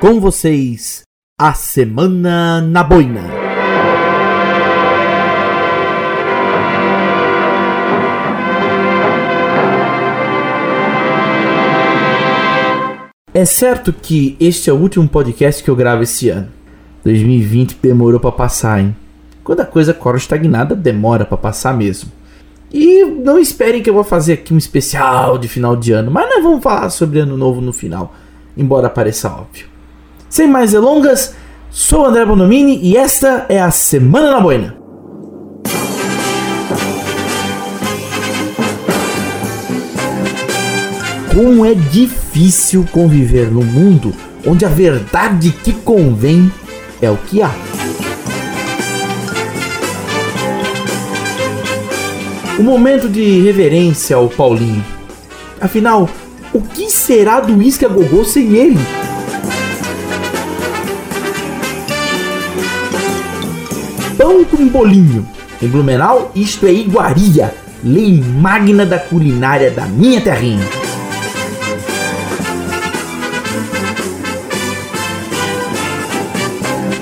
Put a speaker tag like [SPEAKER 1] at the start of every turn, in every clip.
[SPEAKER 1] Com vocês, a Semana na Boina. É certo que este é o último podcast que eu gravo esse ano. 2020 demorou para passar, hein? Quando a coisa corre estagnada, demora para passar mesmo. E não esperem que eu vou fazer aqui um especial de final de ano, mas nós vamos falar sobre ano novo no final, embora pareça óbvio. Sem mais delongas, sou André Bonomini e esta é a Semana na Boina. Como é difícil conviver num mundo onde a verdade que convém é o que há. O momento de reverência ao Paulinho. Afinal, o que será do Isca Gogô sem ele? Pão com bolinho. Em Blumenau, isto é iguaria, lei magna da culinária da minha terrinha.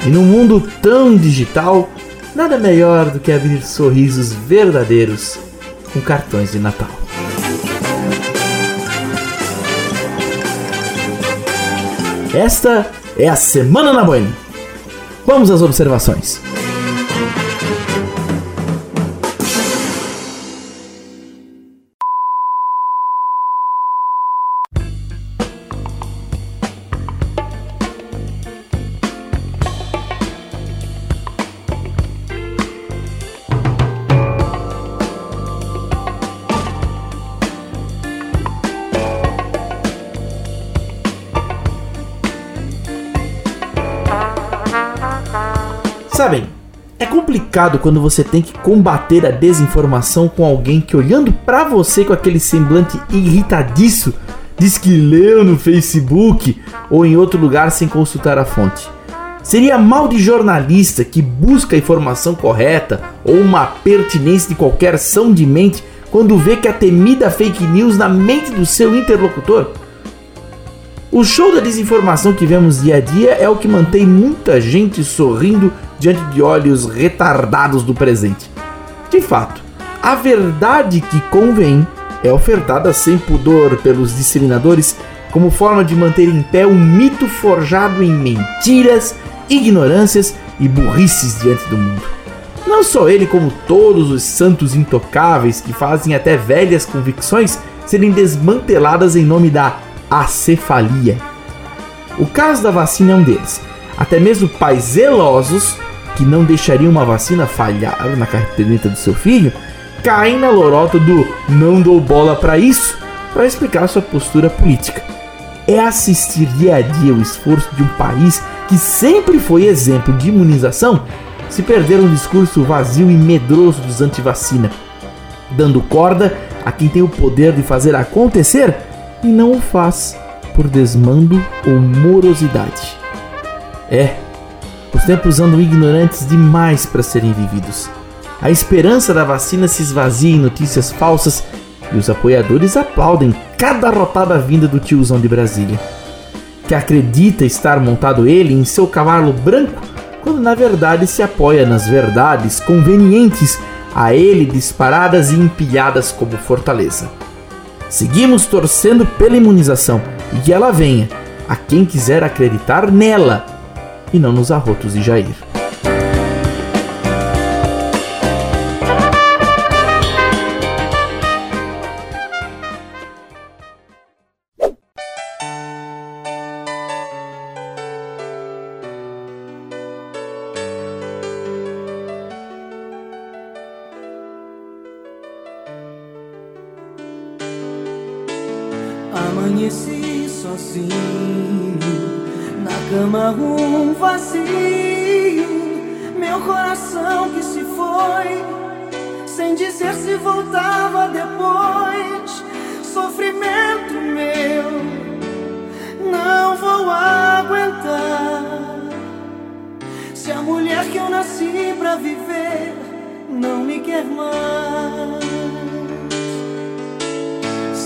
[SPEAKER 1] E num mundo tão digital, nada melhor do que abrir sorrisos verdadeiros com cartões de Natal. Esta é a Semana na Boina. Vamos às observações. Sabem, é complicado quando você tem que combater a desinformação com alguém que olhando para você com aquele semblante irritadiço diz que leu no Facebook ou em outro lugar sem consultar a fonte. Seria mal de jornalista que busca a informação correta ou uma pertinência de qualquer ação de mente quando vê que a temida fake news na mente do seu interlocutor? O show da desinformação que vemos dia a dia é o que mantém muita gente sorrindo diante de olhos retardados do presente. De fato, a verdade que convém é ofertada sem pudor pelos disseminadores como forma de manter em pé um mito forjado em mentiras, ignorâncias e burrices diante do mundo. Não só ele, como todos os santos intocáveis que fazem até velhas convicções serem desmanteladas em nome da acefalia. O caso da vacina é um deles. Até mesmo pais zelosos, que não deixariam uma vacina falhar na carteireta do seu filho, caem na lorota do não dou bola para isso para explicar sua postura política. É assistir dia a dia o esforço de um país que sempre foi exemplo de imunização se perder um discurso vazio e medroso dos antivacina, dando corda a quem tem o poder de fazer acontecer e não o faz por desmando ou morosidade. É, os tempos andam ignorantes demais para serem vividos. A esperança da vacina se esvazia em notícias falsas e os apoiadores aplaudem cada rotada vinda do tiozão de Brasília, que acredita estar montado ele em seu cavalo branco, quando na verdade se apoia nas verdades convenientes a ele disparadas e empilhadas como fortaleza. Seguimos torcendo pela imunização e que ela venha a quem quiser acreditar nela e não nos arrotos de Jair.
[SPEAKER 2] Amanheci sozinho, cama um vazio, meu coração que se foi, sem dizer se voltava depois. Sofrimento meu, não vou aguentar. Se a mulher que eu nasci pra viver não me quer mais.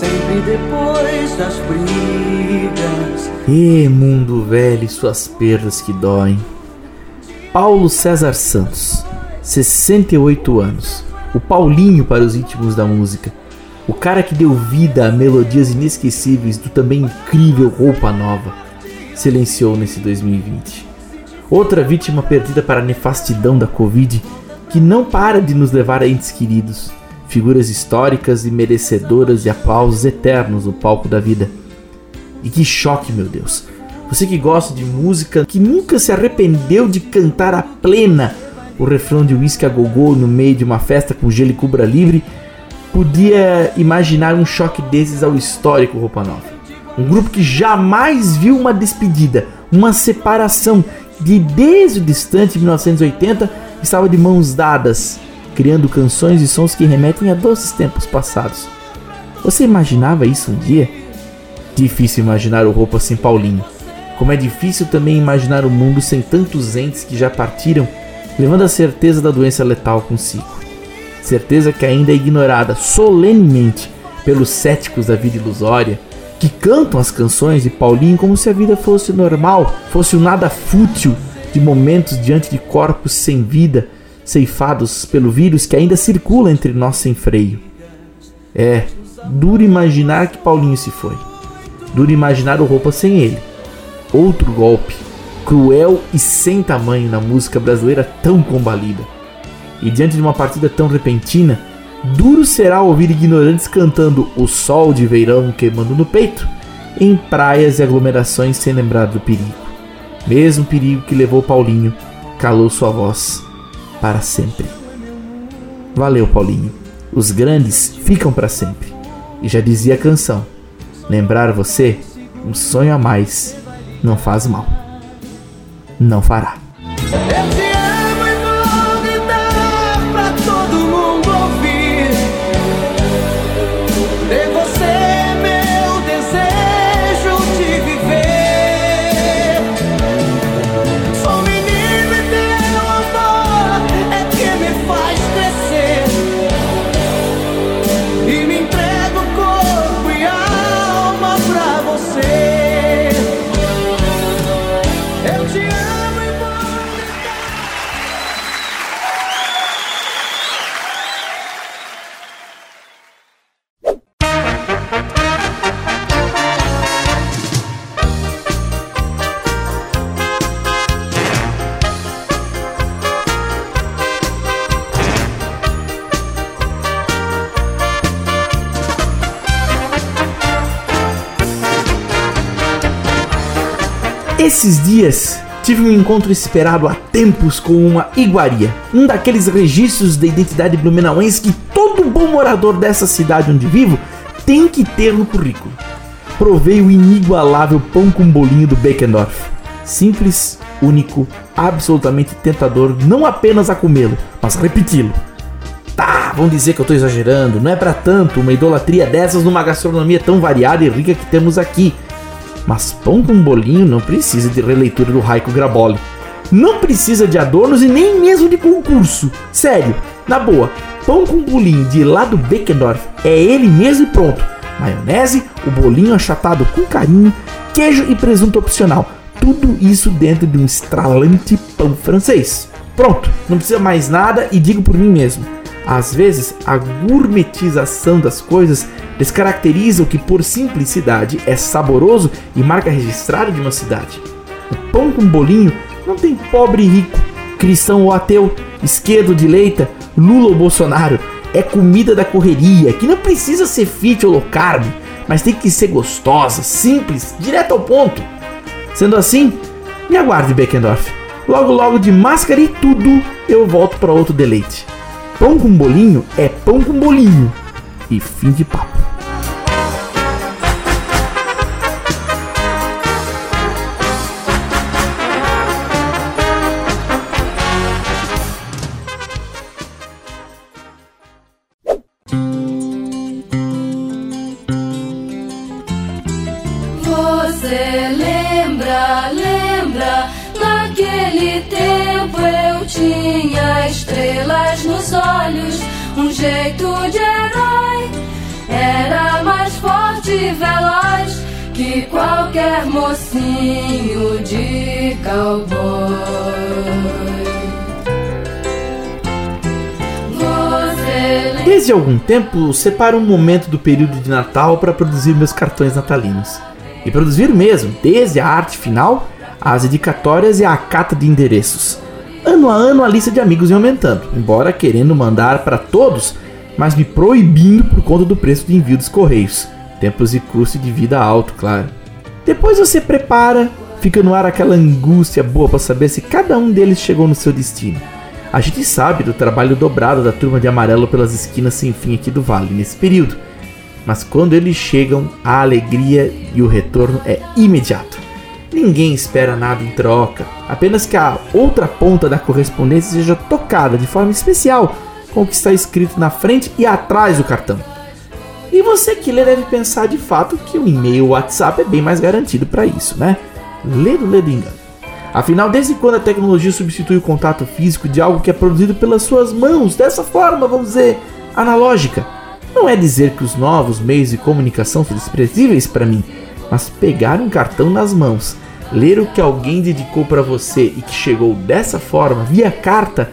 [SPEAKER 2] Sempre depois das brigas.
[SPEAKER 1] E mundo velho e suas perdas que doem. Paulo César Santos, 68 anos. O Paulinho para os íntimos da música. O cara que deu vida a melodias inesquecíveis do também incrível Roupa Nova. Silenciou nesse 2020. Outra vítima perdida para a nefastidão da Covid, que não para de nos levar a entes queridos, figuras históricas e merecedoras de aplausos eternos no palco da vida. E que choque, meu Deus! Você que gosta de música, que nunca se arrependeu de cantar a plena o refrão de Whisky a Gogô no meio de uma festa com gelo e cubra livre, podia imaginar um choque desses ao histórico Roupa Nova. Um grupo que jamais viu uma despedida, uma separação de desde o distante 1980 estava de mãos dadas, criando canções e sons que remetem a doces tempos passados. Você imaginava isso um dia? Difícil imaginar o roupa sem Paulinho. Como é difícil também imaginar o mundo sem tantos entes que já partiram, levando a certeza da doença letal consigo. Certeza que ainda é ignorada solenemente pelos céticos da vida ilusória que cantam as canções de Paulinho como se a vida fosse normal, fosse um nada fútil de momentos diante de corpos sem vida, ceifados pelo vírus que ainda circula entre nós sem freio. É duro imaginar que Paulinho se foi. Duro imaginar o roupa sem ele. Outro golpe, cruel e sem tamanho na música brasileira tão combalida. E diante de uma partida tão repentina, Duro será ouvir ignorantes cantando o sol de verão queimando no peito em praias e aglomerações sem lembrar do perigo. Mesmo perigo que levou Paulinho, calou sua voz para sempre. Valeu, Paulinho. Os grandes ficam para sempre. E já dizia a canção: lembrar você, um sonho a mais, não faz mal. Não fará. Esses dias tive um encontro esperado há tempos com uma iguaria, um daqueles registros da identidade blumenauense que todo bom morador dessa cidade onde vivo tem que ter no currículo. Provei o inigualável pão com bolinho do Beckendorf. Simples, único, absolutamente tentador, não apenas a comê-lo, mas repeti-lo. Tá, vão dizer que eu tô exagerando, não é para tanto uma idolatria dessas numa gastronomia tão variada e rica que temos aqui. Mas pão com bolinho não precisa de releitura do Raico Graboli. Não precisa de adornos e nem mesmo de concurso. Sério, na boa, pão com bolinho de lá do Beckendorf é ele mesmo e pronto. Maionese, o bolinho achatado com carinho, queijo e presunto opcional. Tudo isso dentro de um estralante pão francês. Pronto, não precisa mais nada e digo por mim mesmo. Às vezes, a gourmetização das coisas descaracteriza o que, por simplicidade, é saboroso e marca registrada de uma cidade. O pão com bolinho não tem pobre e rico, cristão ou ateu, esquerdo ou direita, Lula ou Bolsonaro. É comida da correria, que não precisa ser fit ou low carb, mas tem que ser gostosa, simples, direto ao ponto. Sendo assim, me aguarde Beckendorf. Logo logo de máscara e tudo, eu volto para outro deleite. Pão com bolinho é pão com bolinho. E fim de papo.
[SPEAKER 3] Você lembra, lembra, naquele tempo eu tinha estrelas nos olhos, um jeito de herói, era mais forte veloz que qualquer mocinho de cowboy.
[SPEAKER 1] Desde algum tempo, separo um momento do período de Natal para produzir meus cartões natalinos. E produzir mesmo, desde a arte final, as dedicatórias e a cata de endereços. Ano a ano a lista de amigos vem aumentando, embora querendo mandar para todos, mas me proibindo por conta do preço de envio dos correios. Tempos e custo de vida alto, claro. Depois você prepara, fica no ar aquela angústia boa para saber se cada um deles chegou no seu destino. A gente sabe do trabalho dobrado da turma de amarelo pelas esquinas sem fim aqui do vale nesse período. Mas quando eles chegam, a alegria e o retorno é imediato. Ninguém espera nada em troca, apenas que a outra ponta da correspondência seja tocada de forma especial com o que está escrito na frente e atrás do cartão. E você que lê deve pensar de fato que o e-mail ou WhatsApp é bem mais garantido para isso, né? Lê do lê do engano. Afinal, desde quando a tecnologia substitui o contato físico de algo que é produzido pelas suas mãos, dessa forma, vamos dizer, analógica? Não é dizer que os novos meios de comunicação são desprezíveis para mim, mas pegar um cartão nas mãos, ler o que alguém dedicou para você e que chegou dessa forma, via carta,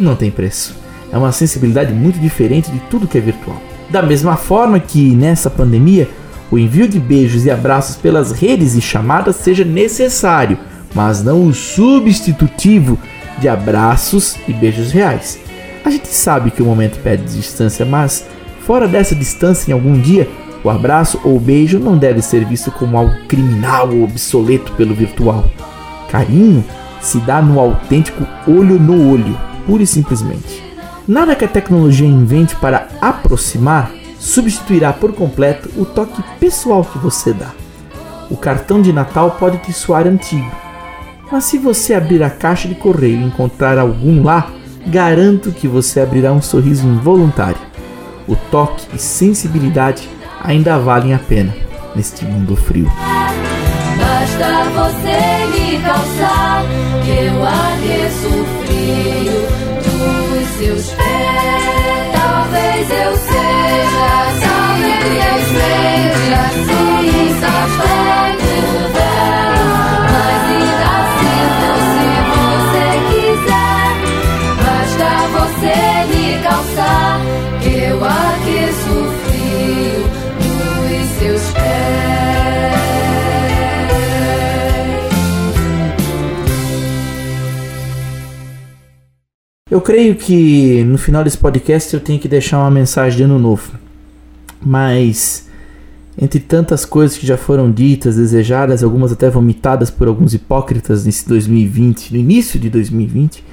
[SPEAKER 1] não tem preço. É uma sensibilidade muito diferente de tudo que é virtual. Da mesma forma que nessa pandemia, o envio de beijos e abraços pelas redes e chamadas seja necessário, mas não o substitutivo de abraços e beijos reais. A gente sabe que o momento pede distância, mas fora dessa distância em algum dia, o abraço ou o beijo não deve ser visto como algo criminal ou obsoleto pelo virtual. Carinho se dá no autêntico olho no olho, pura e simplesmente. Nada que a tecnologia invente para aproximar substituirá por completo o toque pessoal que você dá. O cartão de Natal pode te soar antigo, mas se você abrir a caixa de correio e encontrar algum lá, garanto que você abrirá um sorriso involuntário. O toque e sensibilidade ainda valem a pena neste mundo frio.
[SPEAKER 3] Basta você me calçar, que eu aqueço frio dos seus pés. Talvez eu seja, talvez eu seja, assim, você quiser. Basta você me calçar, Eu
[SPEAKER 1] creio que no final desse podcast eu tenho que deixar uma mensagem de ano novo. Mas entre tantas coisas que já foram ditas, desejadas, algumas até vomitadas por alguns hipócritas nesse 2020, no início de 2020,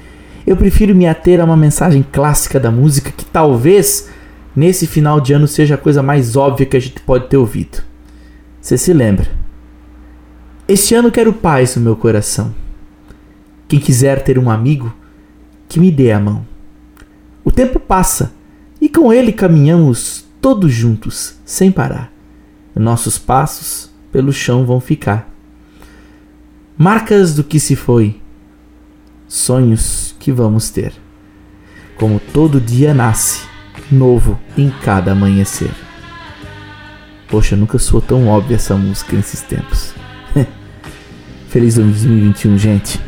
[SPEAKER 1] eu prefiro me ater a uma mensagem clássica da música que talvez nesse final de ano seja a coisa mais óbvia que a gente pode ter ouvido. Você se lembra? Este ano quero paz no meu coração. Quem quiser ter um amigo, que me dê a mão. O tempo passa e com ele caminhamos todos juntos, sem parar. Nossos passos pelo chão vão ficar. Marcas do que se foi, sonhos que vamos ter. Como todo dia nasce, novo em cada amanhecer. Poxa, nunca soou tão óbvia essa música nesses tempos. Feliz 2021, gente.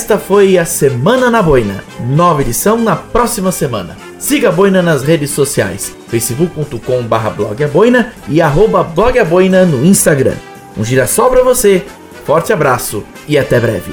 [SPEAKER 1] Esta foi a Semana na Boina. Nova edição na próxima semana. Siga a Boina nas redes sociais, facebook.com barra blogaboina e blogaboina no Instagram. Um girassol pra você, forte abraço e até breve.